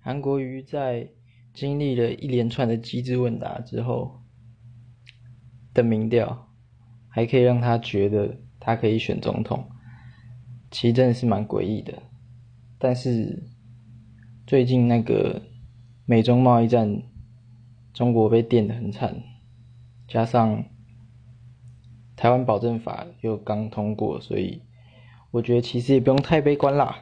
韩国瑜在经历了一连串的机智问答之后的民调，还可以让他觉得他可以选总统，其实真的是蛮诡异的。但是最近那个美中贸易战，中国被电得很惨，加上台湾保证法又刚通过，所以我觉得其实也不用太悲观啦。